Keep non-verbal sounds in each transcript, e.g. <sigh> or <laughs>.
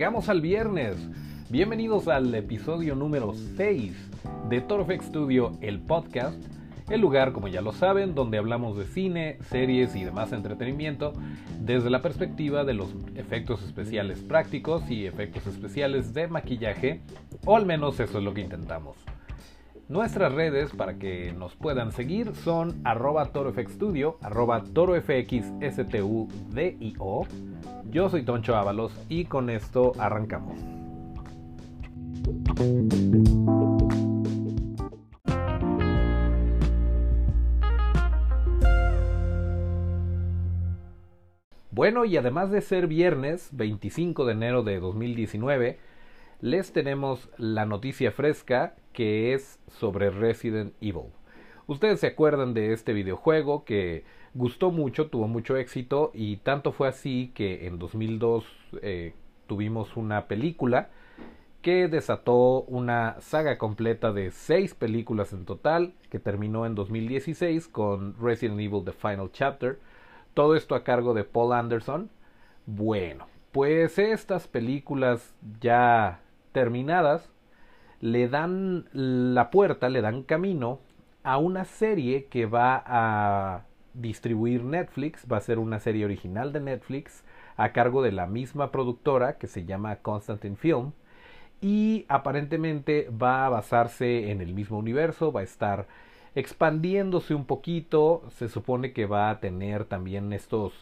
llegamos al viernes. Bienvenidos al episodio número 6 de Torfex Studio, el podcast. El lugar, como ya lo saben, donde hablamos de cine, series y demás entretenimiento desde la perspectiva de los efectos especiales prácticos y efectos especiales de maquillaje, o al menos eso es lo que intentamos. Nuestras redes para que nos puedan seguir son arroba torofxstudio, arroba torofxstudio. Yo soy Toncho Ábalos y con esto arrancamos. Bueno, y además de ser viernes 25 de enero de 2019, les tenemos la noticia fresca que es sobre Resident Evil. Ustedes se acuerdan de este videojuego que gustó mucho, tuvo mucho éxito y tanto fue así que en 2002 eh, tuvimos una película que desató una saga completa de seis películas en total que terminó en 2016 con Resident Evil The Final Chapter. Todo esto a cargo de Paul Anderson. Bueno, pues estas películas ya terminadas le dan la puerta, le dan camino a una serie que va a distribuir Netflix, va a ser una serie original de Netflix a cargo de la misma productora que se llama Constantine Film y aparentemente va a basarse en el mismo universo, va a estar expandiéndose un poquito, se supone que va a tener también estos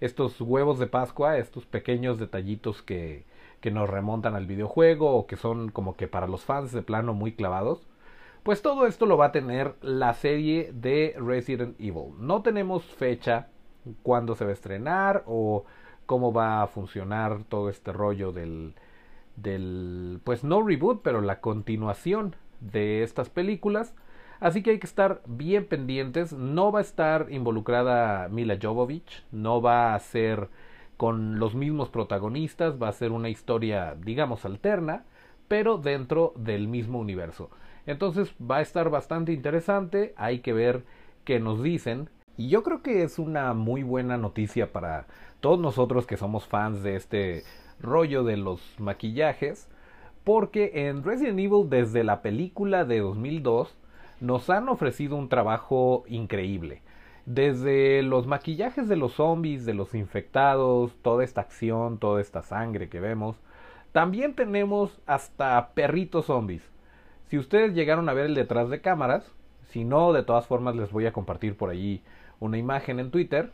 estos huevos de Pascua, estos pequeños detallitos que que nos remontan al videojuego o que son como que para los fans de plano muy clavados. Pues todo esto lo va a tener la serie de Resident Evil. No tenemos fecha cuándo se va a estrenar o cómo va a funcionar todo este rollo del del pues no reboot, pero la continuación de estas películas. Así que hay que estar bien pendientes. No va a estar involucrada Mila Jovovich, no va a ser con los mismos protagonistas, va a ser una historia, digamos, alterna, pero dentro del mismo universo. Entonces va a estar bastante interesante, hay que ver qué nos dicen. Y yo creo que es una muy buena noticia para todos nosotros que somos fans de este rollo de los maquillajes, porque en Resident Evil desde la película de 2002 nos han ofrecido un trabajo increíble. Desde los maquillajes de los zombies, de los infectados, toda esta acción, toda esta sangre que vemos. También tenemos hasta perritos zombies. Si ustedes llegaron a ver el detrás de cámaras, si no, de todas formas les voy a compartir por allí una imagen en Twitter.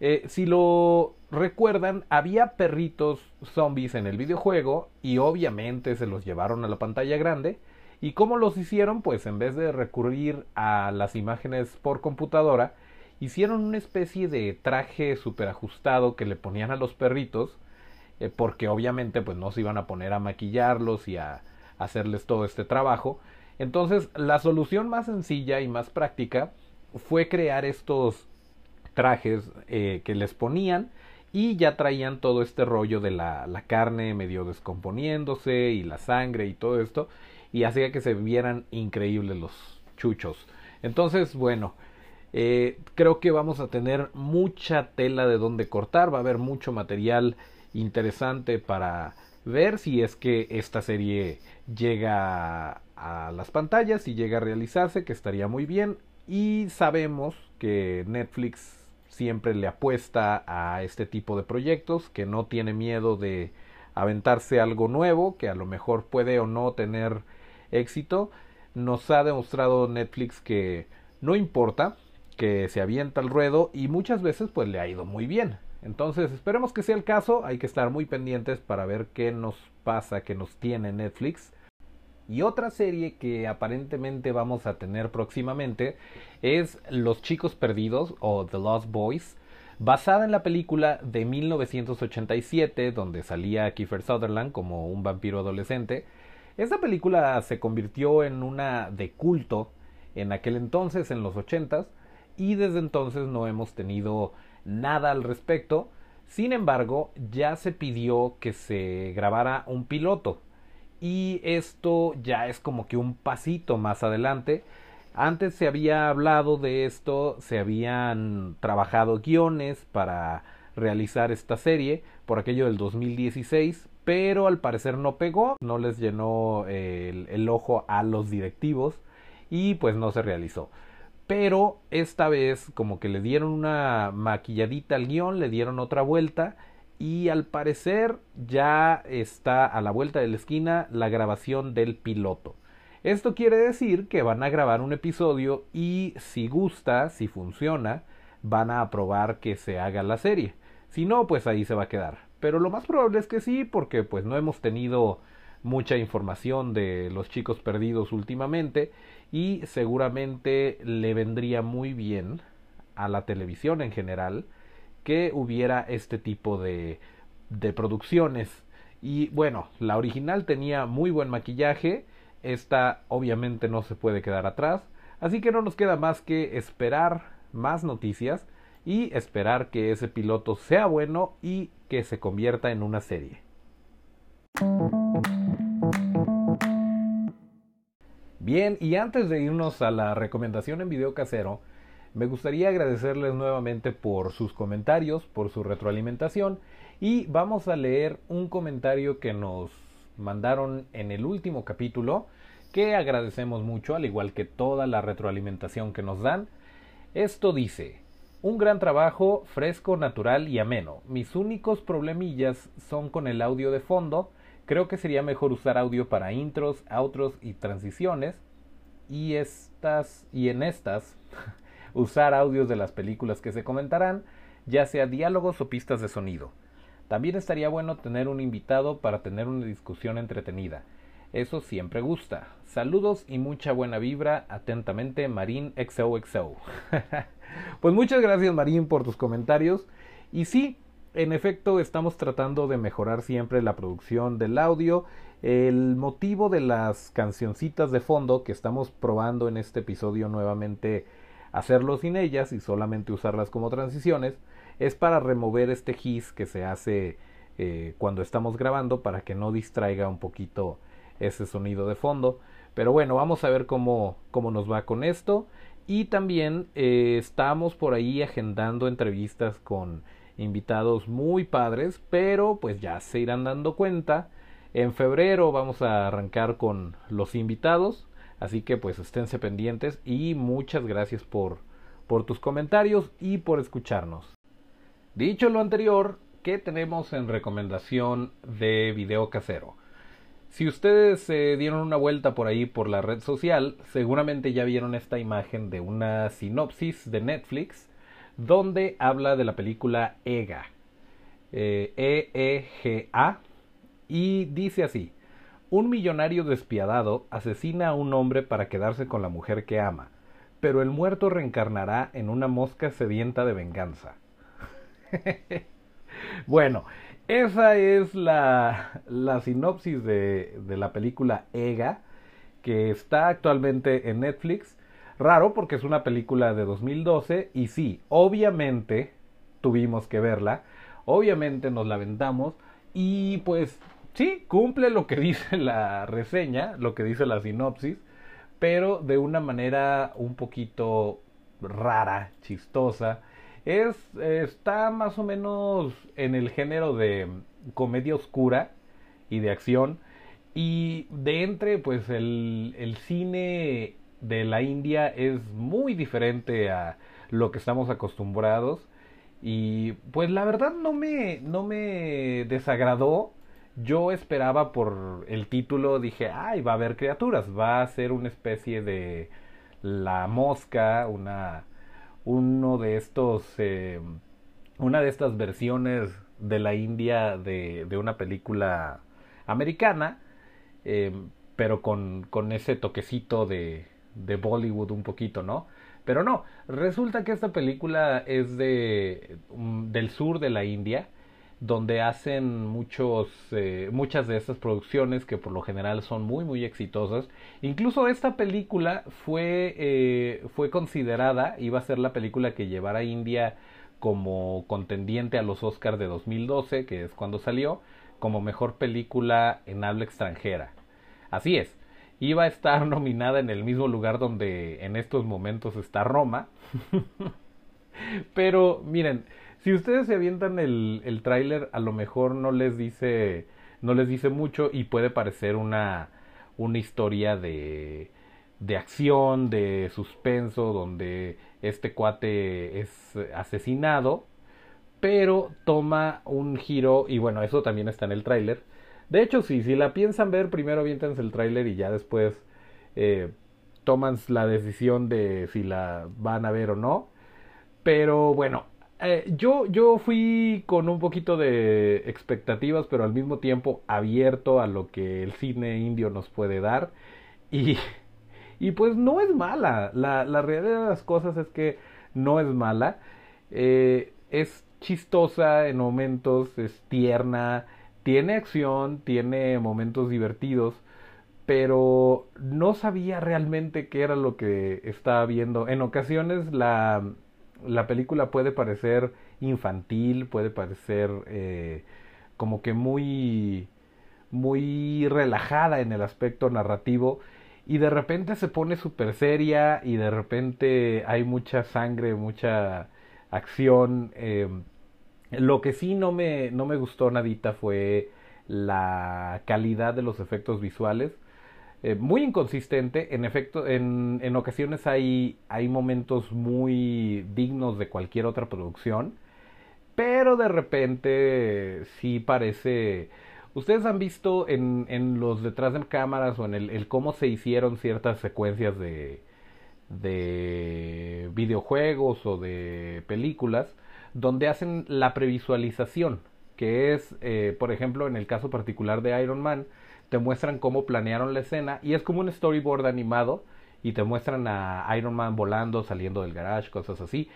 Eh, si lo recuerdan, había perritos zombies en el videojuego y obviamente se los llevaron a la pantalla grande. ¿Y cómo los hicieron? Pues en vez de recurrir a las imágenes por computadora, hicieron una especie de traje super ajustado que le ponían a los perritos, eh, porque obviamente pues no se iban a poner a maquillarlos y a, hacerles todo este trabajo. Entonces la solución más sencilla y más práctica fue crear estos trajes eh, que les ponían y ya traían todo este rollo de la, la, carne medio descomponiéndose y la sangre y todo esto y hacía que se vieran increíbles los chuchos. Entonces, bueno, eh, creo que vamos a tener mucha tela de donde cortar, va a haber mucho material interesante para ver si es que esta serie llega a las pantallas y llega a realizarse, que estaría muy bien. Y sabemos que Netflix siempre le apuesta a este tipo de proyectos, que no tiene miedo de aventarse algo nuevo, que a lo mejor puede o no tener éxito. Nos ha demostrado Netflix que no importa, que se avienta al ruedo y muchas veces pues le ha ido muy bien. Entonces esperemos que sea el caso, hay que estar muy pendientes para ver qué nos pasa, qué nos tiene Netflix. Y otra serie que aparentemente vamos a tener próximamente es Los Chicos Perdidos o The Lost Boys, basada en la película de 1987 donde salía Kiefer Sutherland como un vampiro adolescente. Esta película se convirtió en una de culto en aquel entonces, en los 80s, y desde entonces no hemos tenido nada al respecto. Sin embargo, ya se pidió que se grabara un piloto y esto ya es como que un pasito más adelante. Antes se había hablado de esto, se habían trabajado guiones para realizar esta serie por aquello del 2016, pero al parecer no pegó, no les llenó el, el ojo a los directivos y pues no se realizó. Pero esta vez como que le dieron una maquilladita al guion, le dieron otra vuelta y al parecer ya está a la vuelta de la esquina la grabación del piloto. Esto quiere decir que van a grabar un episodio y si gusta, si funciona, van a aprobar que se haga la serie. Si no, pues ahí se va a quedar. Pero lo más probable es que sí, porque pues no hemos tenido mucha información de los chicos perdidos últimamente y seguramente le vendría muy bien a la televisión en general que hubiera este tipo de, de producciones. Y bueno, la original tenía muy buen maquillaje, esta obviamente no se puede quedar atrás, así que no nos queda más que esperar más noticias y esperar que ese piloto sea bueno y que se convierta en una serie. Bien, y antes de irnos a la recomendación en video casero, me gustaría agradecerles nuevamente por sus comentarios, por su retroalimentación y vamos a leer un comentario que nos mandaron en el último capítulo que agradecemos mucho, al igual que toda la retroalimentación que nos dan. Esto dice, un gran trabajo, fresco, natural y ameno. Mis únicos problemillas son con el audio de fondo, Creo que sería mejor usar audio para intros, outros y transiciones. Y estas y en estas <laughs> usar audios de las películas que se comentarán, ya sea diálogos o pistas de sonido. También estaría bueno tener un invitado para tener una discusión entretenida. Eso siempre gusta. Saludos y mucha buena vibra. Atentamente, Marín XOXO. <laughs> pues muchas gracias, Marín, por tus comentarios. Y sí, en efecto, estamos tratando de mejorar siempre la producción del audio. El motivo de las cancioncitas de fondo que estamos probando en este episodio nuevamente hacerlo sin ellas y solamente usarlas como transiciones es para remover este hiss que se hace eh, cuando estamos grabando para que no distraiga un poquito ese sonido de fondo. Pero bueno, vamos a ver cómo, cómo nos va con esto. Y también eh, estamos por ahí agendando entrevistas con invitados muy padres, pero pues ya se irán dando cuenta. En febrero vamos a arrancar con los invitados, así que pues esténse pendientes y muchas gracias por, por tus comentarios y por escucharnos. Dicho lo anterior, ¿qué tenemos en recomendación de video casero? Si ustedes se dieron una vuelta por ahí por la red social, seguramente ya vieron esta imagen de una sinopsis de Netflix donde habla de la película EGA, eh, E-E-G-A, y dice así, un millonario despiadado asesina a un hombre para quedarse con la mujer que ama, pero el muerto reencarnará en una mosca sedienta de venganza. <laughs> bueno, esa es la, la sinopsis de, de la película EGA, que está actualmente en Netflix Raro porque es una película de 2012 y sí, obviamente tuvimos que verla, obviamente nos la vendamos y pues sí, cumple lo que <laughs> dice la reseña, lo que dice la sinopsis, pero de una manera un poquito rara, chistosa. Es, está más o menos en el género de comedia oscura y de acción. Y de entre, pues el, el cine de la India es muy diferente a lo que estamos acostumbrados. Y pues la verdad no me no me desagradó. Yo esperaba por el título dije ay va a haber criaturas va a ser una especie de la mosca una uno de estos eh, una de estas versiones de la India de, de una película americana eh, pero con, con ese toquecito de, de Bollywood un poquito, ¿no? Pero no, resulta que esta película es de mm, del sur de la India, donde hacen muchos eh, muchas de estas producciones que por lo general son muy muy exitosas. Incluso esta película fue eh, fue considerada iba a ser la película que llevara a India como contendiente a los Oscars de 2012, que es cuando salió, como mejor película en habla extranjera. Así es, iba a estar <laughs> nominada en el mismo lugar donde en estos momentos está Roma. <laughs> Pero miren, si ustedes se avientan el, el tráiler, a lo mejor no les dice no les dice mucho y puede parecer una, una historia de, de acción, de suspenso, donde este cuate es asesinado, pero toma un giro, y bueno, eso también está en el tráiler. De hecho, sí, si la piensan ver, primero aviéntense el tráiler y ya después eh, toman la decisión de si la van a ver o no. Pero bueno, eh, yo, yo fui con un poquito de expectativas, pero al mismo tiempo abierto a lo que el cine indio nos puede dar. Y, <laughs> y pues no es mala. La, la realidad de las cosas es que no es mala. Eh, es chistosa en momentos, es tierna, tiene acción, tiene momentos divertidos, pero no sabía realmente qué era lo que estaba viendo. En ocasiones la, la película puede parecer infantil, puede parecer eh, como que muy, muy relajada en el aspecto narrativo y de repente se pone súper seria y de repente hay mucha sangre, mucha acción. Eh, lo que sí no me, no me gustó nadita fue la calidad de los efectos visuales. Eh, muy inconsistente, en efecto, en, en ocasiones hay, hay momentos muy dignos de cualquier otra producción, pero de repente sí parece... Ustedes han visto en, en los detrás de cámaras o en el, el cómo se hicieron ciertas secuencias de, de videojuegos o de películas donde hacen la previsualización, que es, eh, por ejemplo, en el caso particular de Iron Man, te muestran cómo planearon la escena y es como un storyboard animado y te muestran a Iron Man volando, saliendo del garage, cosas así,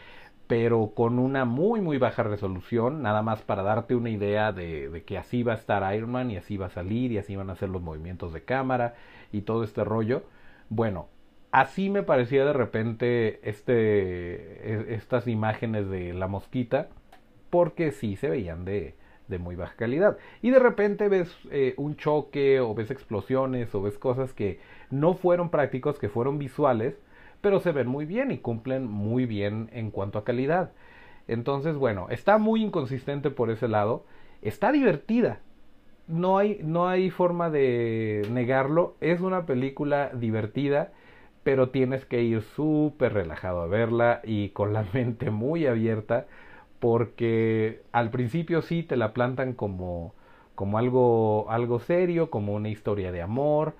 pero con una muy muy baja resolución, nada más para darte una idea de, de, que así va a estar Iron Man y así va a salir y así van a hacer los movimientos de cámara y todo este rollo. Bueno, así me parecía de repente este, e, estas imágenes de la mosquita, porque sí se veían de, de muy baja calidad. Y de repente ves eh, un choque o ves explosiones o ves cosas que no fueron prácticos, que fueron visuales, pero se ven muy bien y cumplen muy bien en cuanto a calidad. Entonces, bueno, está muy inconsistente por ese lado. Está divertida. No hay, no hay forma de negarlo. Es una película divertida pero tienes que ir súper relajado a verla y con la <laughs> mente muy abierta porque al principio sí te la plantan como, como algo, algo serio, como una historia de amor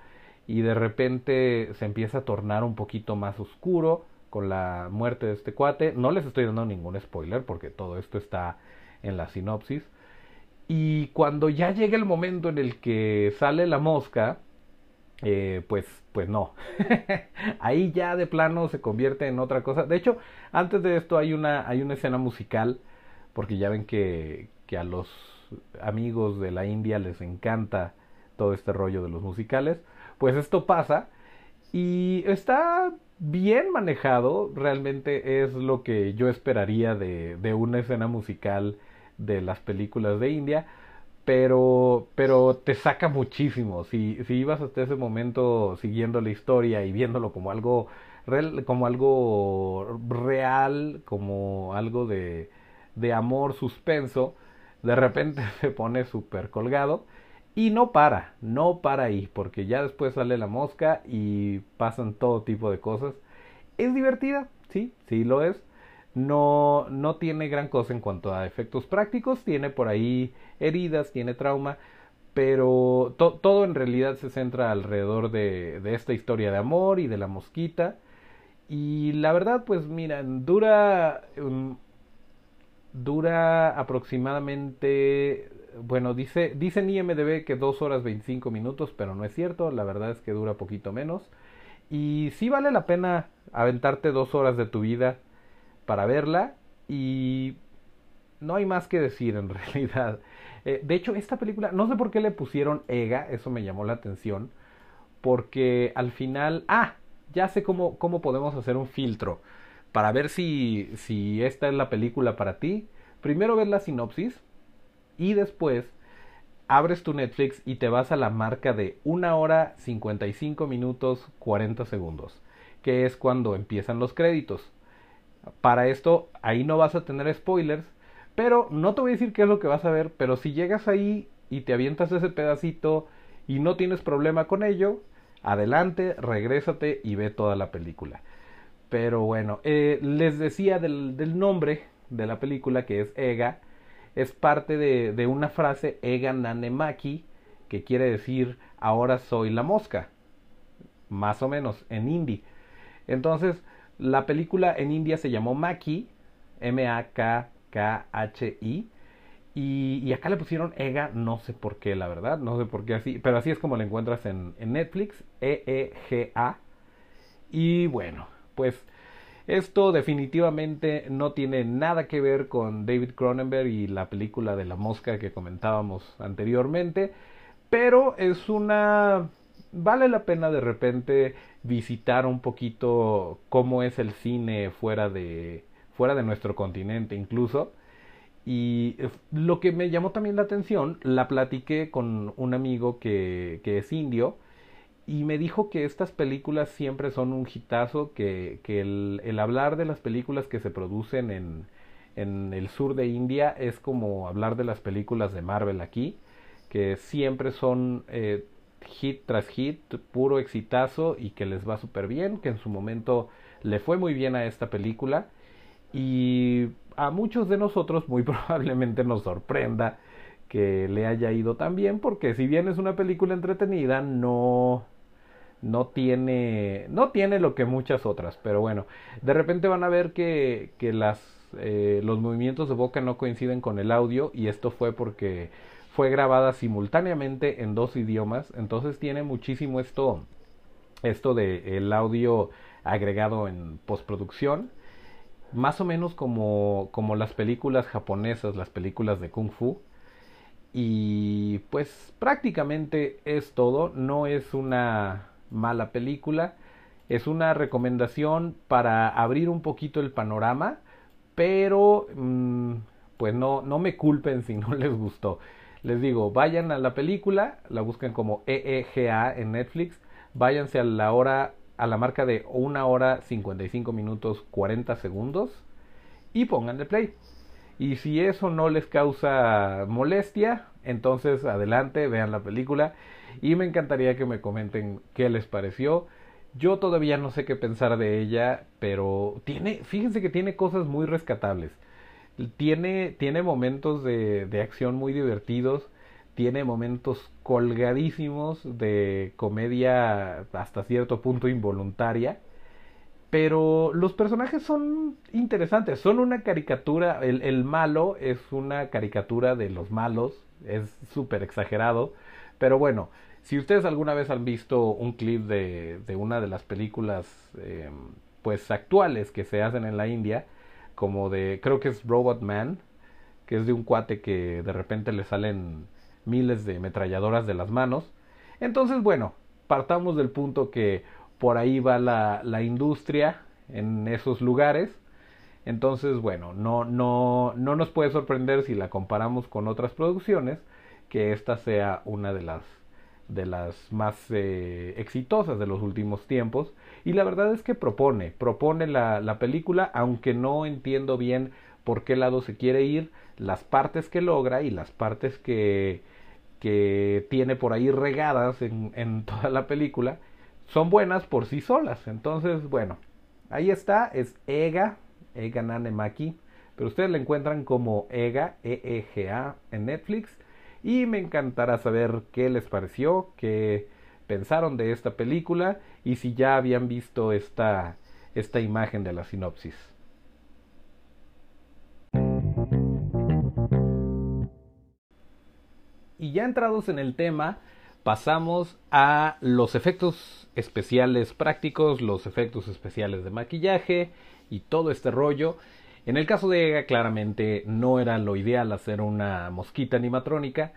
y de repente se empieza a tornar un poquito más oscuro con la muerte de este cuate. No les estoy dando ningún spoiler porque todo esto está en la sinopsis. Y cuando ya llega el momento en el que sale la mosca, eh, pues, pues no. <laughs> Ahí ya de plano se convierte en otra cosa. De hecho, antes de esto hay una, hay una escena musical, porque ya ven que, que a los amigos de la India les encanta todo este rollo de los musicales. Pues esto pasa y está bien manejado, realmente es lo que yo esperaría de, de una escena musical de las películas de India pero, pero te saca muchísimo. Si, si ibas hasta ese momento siguiendo la historia y viéndolo como algo, real, como algo real, como algo de, de amor suspenso, de repente <laughs> se pone súper colgado y no para, no para ahí, porque ya después sale la mosca y pasan todo tipo de cosas. Es divertida, sí, sí lo es no, no tiene gran cosa en cuanto a efectos prácticos, tiene por ahí heridas, tiene trauma, pero todo en realidad se centra alrededor de, de, esta historia de amor y de la mosquita. Y la verdad, pues miran, dura, um, dura aproximadamente, bueno, dice, dice en IMDB que 2 horas 25 minutos, pero no es cierto, la verdad es que dura poquito menos. Y sí vale la pena aventarte dos horas de tu vida para verla y no hay más que decir en <laughs> realidad. Eh, de hecho, esta película, no sé por qué le pusieron EGA, eso me llamó la atención, porque al final, ah, ya sé cómo, cómo podemos hacer un filtro para ver si, si esta es la película para ti. Primero ves la sinopsis y después abres tu Netflix y te vas a la marca de 1 hora 55 minutos 40 segundos, que es cuando empiezan los créditos. Para esto, ahí no vas a tener spoilers, pero no te voy a decir qué es lo que vas a ver, pero si llegas ahí y te avientas ese pedacito y no tienes problema con ello, adelante, regrésate y ve toda la película. Pero bueno, eh, les decía del, nombre de la película que es Ega, es parte de, de una frase Ega Nanemaki, que quiere decir ahora soy la mosca, más o menos en hindi. Entonces, la película en India se llamó Maki, M-A-K-K-H-I, y, acá le pusieron EGA, no sé por qué, la verdad, no sé por qué así, pero así es como la encuentras en, en Netflix, E-E-G-A. Y bueno, pues esto definitivamente no tiene nada que ver con David Cronenberg y la película de la mosca que comentábamos anteriormente, pero es una... vale la pena de repente visitar un poquito cómo es el cine fuera de, fuera de nuestro continente incluso. Y eh, lo que me llamó también la atención, la platiqué con un amigo que, que es indio y me dijo que estas películas siempre son un hitazo, que, que el, hablar de las películas que se producen en, en el sur de India es como hablar de las películas de Marvel aquí, que siempre son eh, hit tras hit, puro exitazo y que les va súper bien, que en su momento le fue muy bien a esta película. Y a muchos de nosotros muy <laughs> probablemente nos sorprenda que le haya ido tan bien porque si bien es una película entretenida no no tiene no tiene lo que muchas otras. Pero bueno de repente van a ver que, que las eh, los movimientos de boca no coinciden con el audio y esto fue porque fue grabada simultáneamente en dos idiomas entonces tiene muchísimo esto esto de el audio agregado en postproducción más o menos como, como las películas japonesas, las películas de kung fu. Y pues prácticamente es todo, no es una mala película, es una recomendación para abrir un poquito el panorama, pero mm, pues no, no me culpen si no <laughs> les gustó. Les digo, vayan a la película, la buscan como EEGA en Netflix, váyanse a la hora a la marca de una hora 55 minutos 40 segundos y pongan el play. Y si eso no les causa molestia, entonces adelante, vean la película y me encantaría que me comenten qué les pareció. Yo todavía no sé qué pensar de ella, pero tiene, fíjense que tiene cosas muy rescatables. Tiene, tiene momentos de, de acción muy divertidos tiene momentos colgadísimos de comedia hasta cierto punto involuntaria. Pero los personajes son interesantes, son una caricatura, el, el malo es una caricatura de los malos, es súper exagerado, pero bueno, si ustedes alguna vez han visto un clip de, de una de las películas eh, pues actuales que se hacen en la India, como de, creo que es Robot Man, que es de un cuate que de repente le salen miles de metralladoras de las manos. Entonces, bueno, partamos del punto que por ahí va la, la industria en esos lugares. Entonces, bueno, no, no, no nos puede sorprender si la comparamos con otras producciones que esta sea una de las de las más eh, exitosas de los últimos tiempos y la verdad es que propone propone la, la película aunque no entiendo bien por qué lado se quiere ir las partes que logra y las partes que que tiene por ahí regadas en, en <laughs> toda la película son buenas por sí solas. Entonces, bueno, ahí está, es Ega, Ega Nanemaki, pero ustedes la encuentran como Ega, E-E-G-A en Netflix y me encantará saber qué les pareció, qué pensaron de esta película y si ya habían visto esta, esta imagen de la sinopsis. Y ya entrados en el tema, pasamos a los efectos especiales prácticos, los efectos especiales de maquillaje y todo este rollo. En el caso de Ega, claramente no era lo ideal hacer una mosquita animatrónica.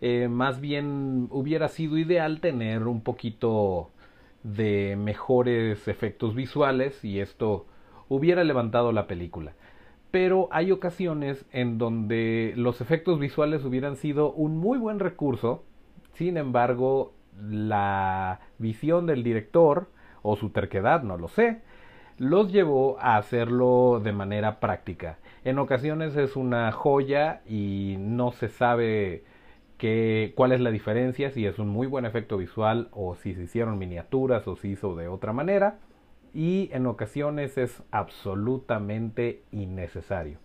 Eh, más bien hubiera sido ideal tener un poquito de mejores efectos visuales y esto hubiera levantado la película pero hay ocasiones en donde los efectos visuales hubieran sido un muy buen recurso, sin embargo, la visión del director o su terquedad, no lo sé, los llevó a hacerlo de manera práctica. En ocasiones es una joya y no se sabe cuál es la diferencia, si es un muy buen efecto visual o si se hicieron miniaturas o se hizo de otra manera. Y en ocasiones es absolutamente innecesario.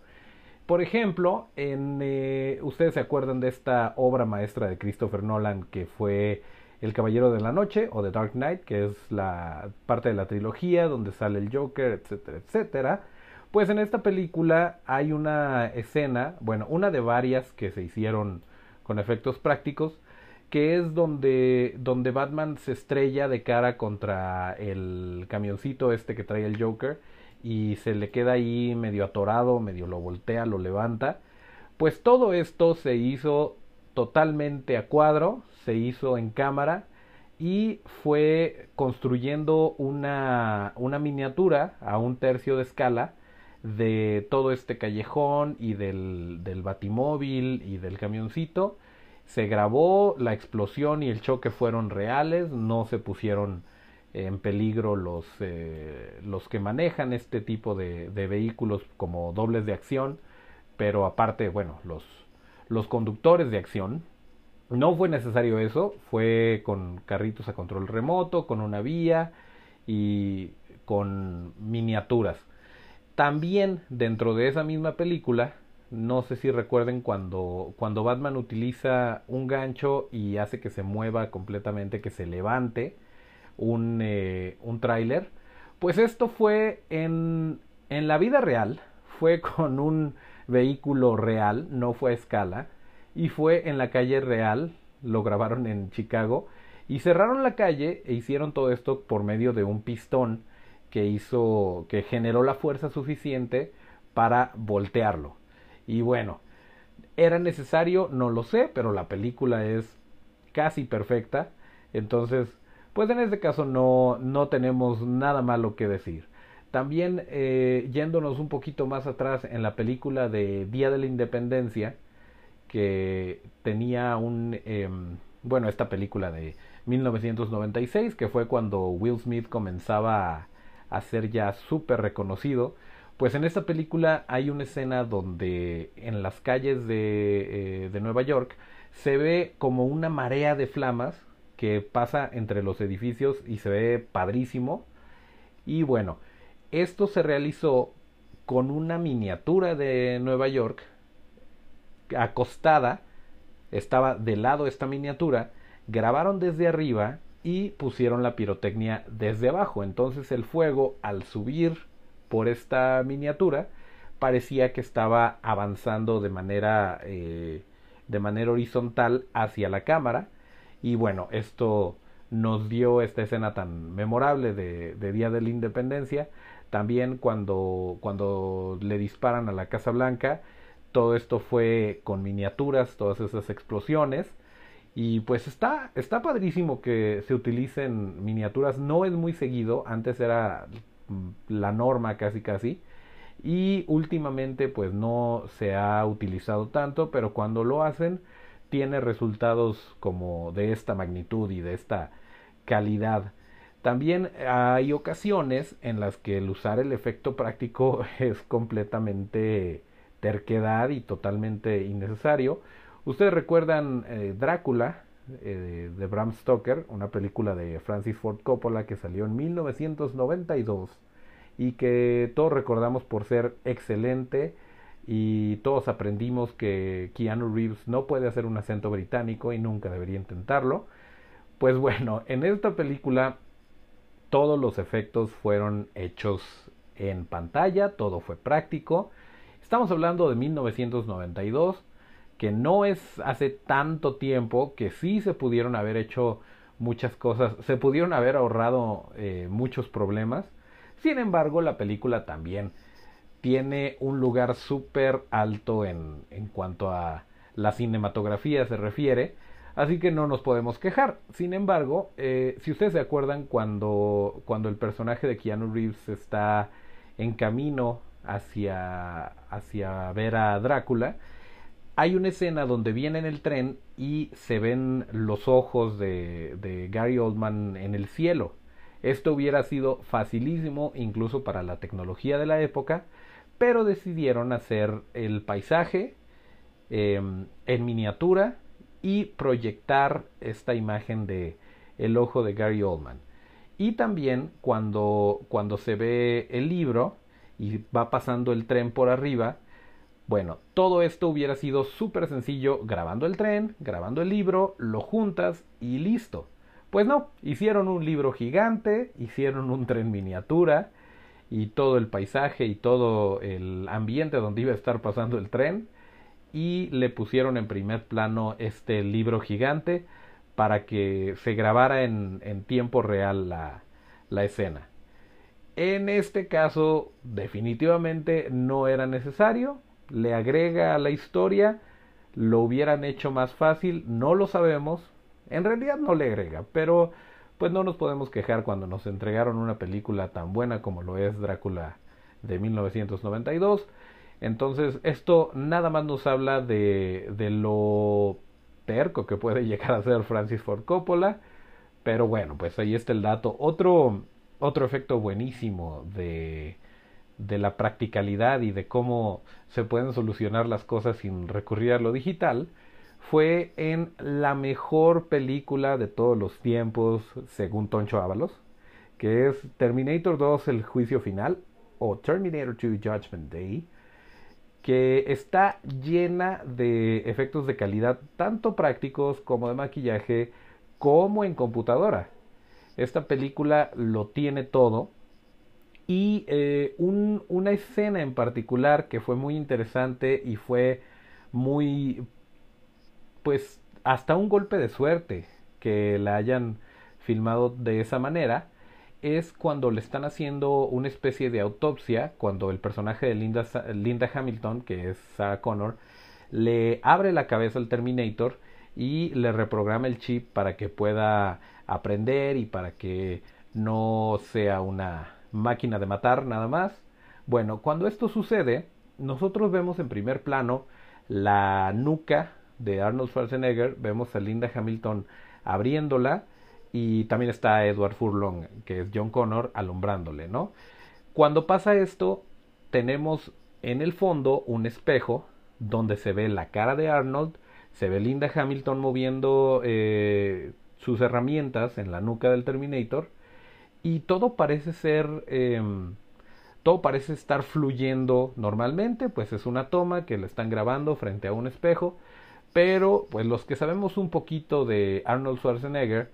Por ejemplo, en, eh, ustedes se acuerdan de esta obra maestra de Christopher Nolan que fue El Caballero de la Noche o The Dark Knight, que es la parte de la trilogía donde sale el Joker, etcétera, etcétera. Pues en esta película hay una escena, bueno, una de varias que se hicieron con efectos prácticos, que es donde, donde Batman se estrella de cara contra el camioncito este que trae el Joker y se le queda ahí medio atorado, medio lo voltea, lo levanta. Pues todo esto se hizo totalmente a cuadro, se hizo en cámara y fue construyendo una, una miniatura a un tercio de escala de todo este callejón y del, del batimóvil y del camioncito. Se grabó, la explosión y el choque fueron reales, no se pusieron en peligro los, eh, los que manejan este tipo de, de, vehículos como dobles de acción, pero aparte, bueno, los, los conductores de acción. No fue necesario eso, fue con carritos a control remoto, con una vía y con miniaturas. También dentro de esa misma película, no sé si recuerden cuando, cuando Batman utiliza un gancho y hace que se mueva completamente, que se levante un, eh, un tráiler. Pues esto fue en, en la vida real, fue <laughs> con un vehículo real, no fue a escala, y fue en la calle real, lo grabaron en Chicago, y cerraron la calle e hicieron todo esto por medio de un pistón que hizo, que generó la fuerza suficiente para voltearlo. Y bueno, ¿era necesario? No lo sé, pero la película es casi perfecta. Entonces, pues en este caso no, no tenemos nada malo que decir. También eh, yéndonos un poquito más atrás en la película de Día de la Independencia, que tenía un, em, bueno, esta película de 1996, que fue cuando Will Smith comenzaba a ser ya súper reconocido. Pues en esta película hay una escena donde en las calles de, eh, de Nueva York se ve como una marea de flamas que pasa entre los edificios y se ve padrísimo. Y bueno, esto se realizó con una miniatura de Nueva York acostada, estaba de lado esta miniatura, grabaron desde arriba y pusieron la pirotecnia desde abajo. Entonces el fuego al subir por esta miniatura parecía que estaba avanzando de manera eh, de manera horizontal hacia la cámara. Y bueno esto nos dio esta escena tan memorable de, de Día de la Independencia. También cuando cuando le disparan a la Casa Blanca todo esto fue con miniaturas todas esas explosiones y pues está, está padrísimo que se utilicen miniaturas. No es muy seguido, antes era mm, la norma casi casi. Y últimamente pues no se ha utilizado tanto, pero cuando lo hacen tiene resultados como de esta magnitud y de esta calidad. También hay ocasiones en las que el usar el efecto práctico <laughs> es completamente terquedad y totalmente innecesario. Ustedes recuerdan eh, Drácula eh, de Bram Stoker, una película de Francis Ford Coppola que salió en 1992 y que todos recordamos por ser excelente y todos aprendimos que Keanu Reeves no puede hacer un acento británico y nunca debería intentarlo. Pues bueno, en esta película todos los efectos fueron hechos en pantalla, todo fue práctico. Estamos hablando de 1992 que no es hace tanto tiempo, que sí se pudieron haber hecho muchas cosas, se pudieron haber ahorrado eh, muchos problemas. Sin embargo, la película también tiene un lugar súper alto en, en cuanto a la cinematografía se refiere, así que no nos podemos quejar. Sin embargo, eh, si ustedes se acuerdan cuando, cuando el personaje de Keanu Reeves está en camino hacia, hacia ver a Drácula, hay una escena donde viene en el tren y se ven los ojos de, Gary Oldman en el cielo. Esto hubiera sido facilísimo incluso para la tecnología de la época, pero decidieron hacer el paisaje em, en miniatura y proyectar esta imagen de el ojo de Gary Oldman. Y también cuando, cuando se ve el libro y va pasando el tren por arriba, bueno, todo esto hubiera sido súper sencillo grabando el tren, grabando el libro, lo juntas y listo. Pues no, hicieron un libro gigante, hicieron un tren miniatura y todo el paisaje y todo el ambiente donde iba a estar pasando el tren y le pusieron en primer plano este libro gigante para que se grabara en, tiempo real la escena. En este caso definitivamente no era necesario, le agrega a la historia, lo hubieran hecho más fácil, no lo sabemos, en realidad no le agrega, pero pues no nos podemos quejar cuando nos entregaron una película tan buena como lo es Drácula de 1992. Entonces esto nada más nos habla de, de lo terco que puede llegar a ser Francis Ford Coppola. Pero bueno, pues ahí está el dato. Otro, otro efecto buenísimo de, de la practicalidad y de cómo se pueden solucionar las cosas sin recurrir a lo digital fue en la mejor película de todos los tiempos, según Toncho Ábalos, que es Terminator 2, El Juicio Final, o Terminator 2 Judgment Day, que está llena de efectos de calidad, tanto prácticos como de maquillaje, como en computadora. Esta película lo tiene todo. Y eh, una escena en particular que fue muy interesante y fue muy pues hasta un golpe de suerte que la hayan filmado de esa manera es cuando le están haciendo una especie de autopsia, cuando el personaje de Linda, Linda Hamilton, que es Sarah Connor, le abre la cabeza al Terminator y le reprograma el chip para que pueda aprender y para que no sea una máquina de matar nada más. Bueno, cuando esto sucede, nosotros vemos en primer plano la nuca de Arnold Schwarzenegger, vemos a Linda Hamilton abriéndola y también está Edward Furlong, que es John Connor, alumbrándole, ¿no? Cuando pasa esto, tenemos en el fondo un espejo donde se ve la cara de Arnold, se ve Linda Hamilton moviendo eh, sus herramientas en la nuca del Terminator y todo parece ser... Em, todo parece estar fluyendo normalmente, pues es una toma que le están grabando frente a un espejo pero, pues los que sabemos un poquito de Arnold Schwarzenegger,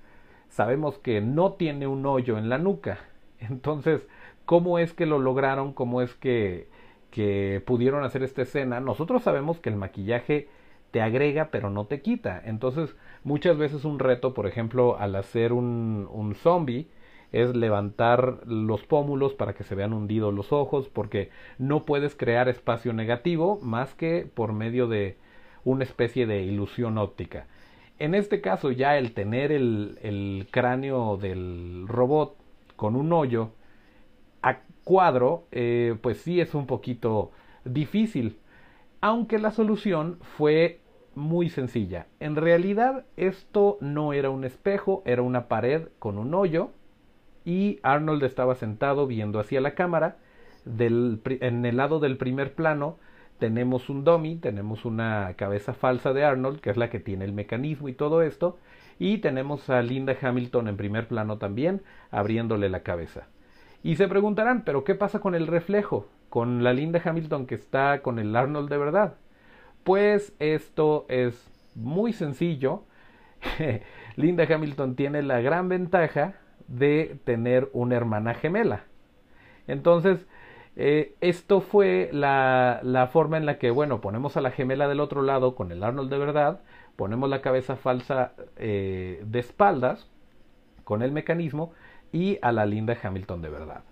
sabemos que no tiene un hoyo en la nuca. <laughs> Entonces, ¿cómo es que lo lograron? ¿Cómo es que, que pudieron hacer esta escena? Nosotros sabemos que el maquillaje te agrega pero no te quita. Entonces, muchas veces un reto, por ejemplo, al hacer un, un zombie, es levantar los pómulos para que se vean hundidos los ojos, porque no puedes crear espacio negativo más que por medio de una especie de ilusión óptica. En este caso ya el tener el, cráneo del robot con un hoyo a cuadro, eh, pues sí es un poquito difícil, aunque la solución fue muy sencilla. En realidad esto no era un espejo, era una pared con un hoyo y Arnold estaba sentado viendo hacia la cámara. En el lado del primer plano tenemos un dummy, tenemos una cabeza falsa de Arnold, que es la que tiene el mecanismo y todo esto, y tenemos a Linda Hamilton en primer plano también, abriéndole la cabeza. Y se preguntarán, pero ¿qué pasa con el reflejo? Con la Linda Hamilton que está con el Arnold de verdad. Pues esto es muy sencillo. <laughs> Linda Hamilton tiene la gran ventaja de tener una hermana gemela. Entonces, eh, esto fue la, la, forma en la que, bueno, ponemos a la gemela del otro lado con el Arnold de verdad, ponemos la cabeza falsa eh, de espaldas con el mecanismo y a la linda Hamilton de verdad.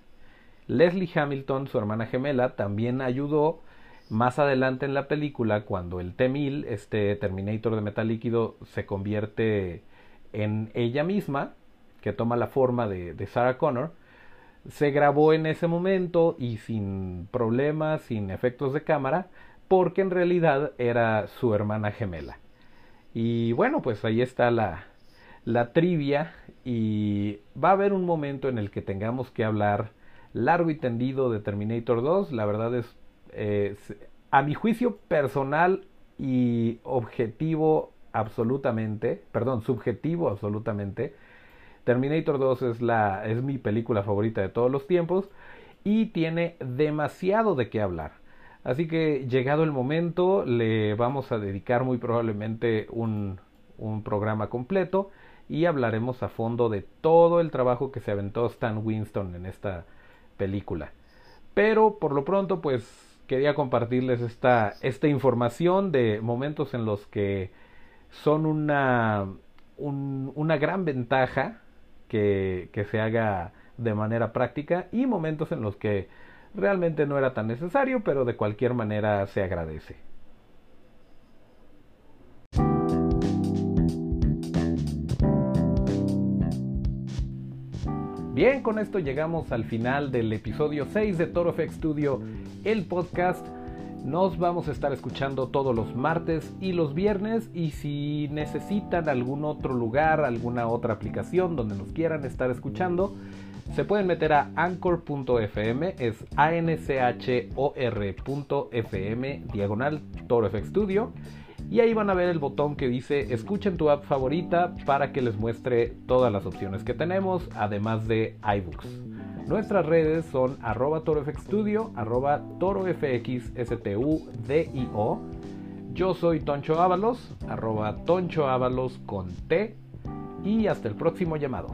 Leslie Hamilton, su hermana gemela, también ayudó más adelante en la película cuando el T-1000, este Terminator de metal líquido, se convierte en ella misma, que toma la forma de, de Sarah Connor se grabó en ese momento y sin problemas, sin efectos de cámara, porque en realidad era su hermana gemela. Y bueno, pues ahí está la, la trivia y va a haber un momento en el que tengamos que hablar largo y tendido de Terminator 2. La verdad es, a mi juicio personal y objetivo absolutamente, perdón, subjetivo absolutamente. Terminator 2 es, la, es mi película favorita de todos los tiempos y tiene demasiado de qué hablar. Así que llegado el momento le vamos a dedicar muy probablemente un, un programa completo y hablaremos a fondo de todo el trabajo que se aventó Stan Winston en esta película. Pero por lo pronto pues quería compartirles esta, esta información de momentos en los que son una, una gran ventaja que, se haga de manera práctica y momentos en los que realmente no era tan necesario, pero de cualquier manera se agradece. Bien, con esto llegamos al final del episodio 6 de Toro FX Studio, el podcast. Nos vamos a estar escuchando todos los martes y los viernes y si necesitan algún otro lugar, alguna otra aplicación donde nos quieran estar escuchando, se pueden meter a anchor.fm, es a-n-c-h-o-r.fm, diagonal Toro FX Studio y ahí van a ver el botón que dice escuchen tu app favorita para que les muestre todas las opciones que tenemos, además de iBooks. Nuestras redes son arroba torofxstudio, arroba torofxstudio. Yo soy Toncho Ábalos, arroba Ábalos con T y hasta el próximo llamado.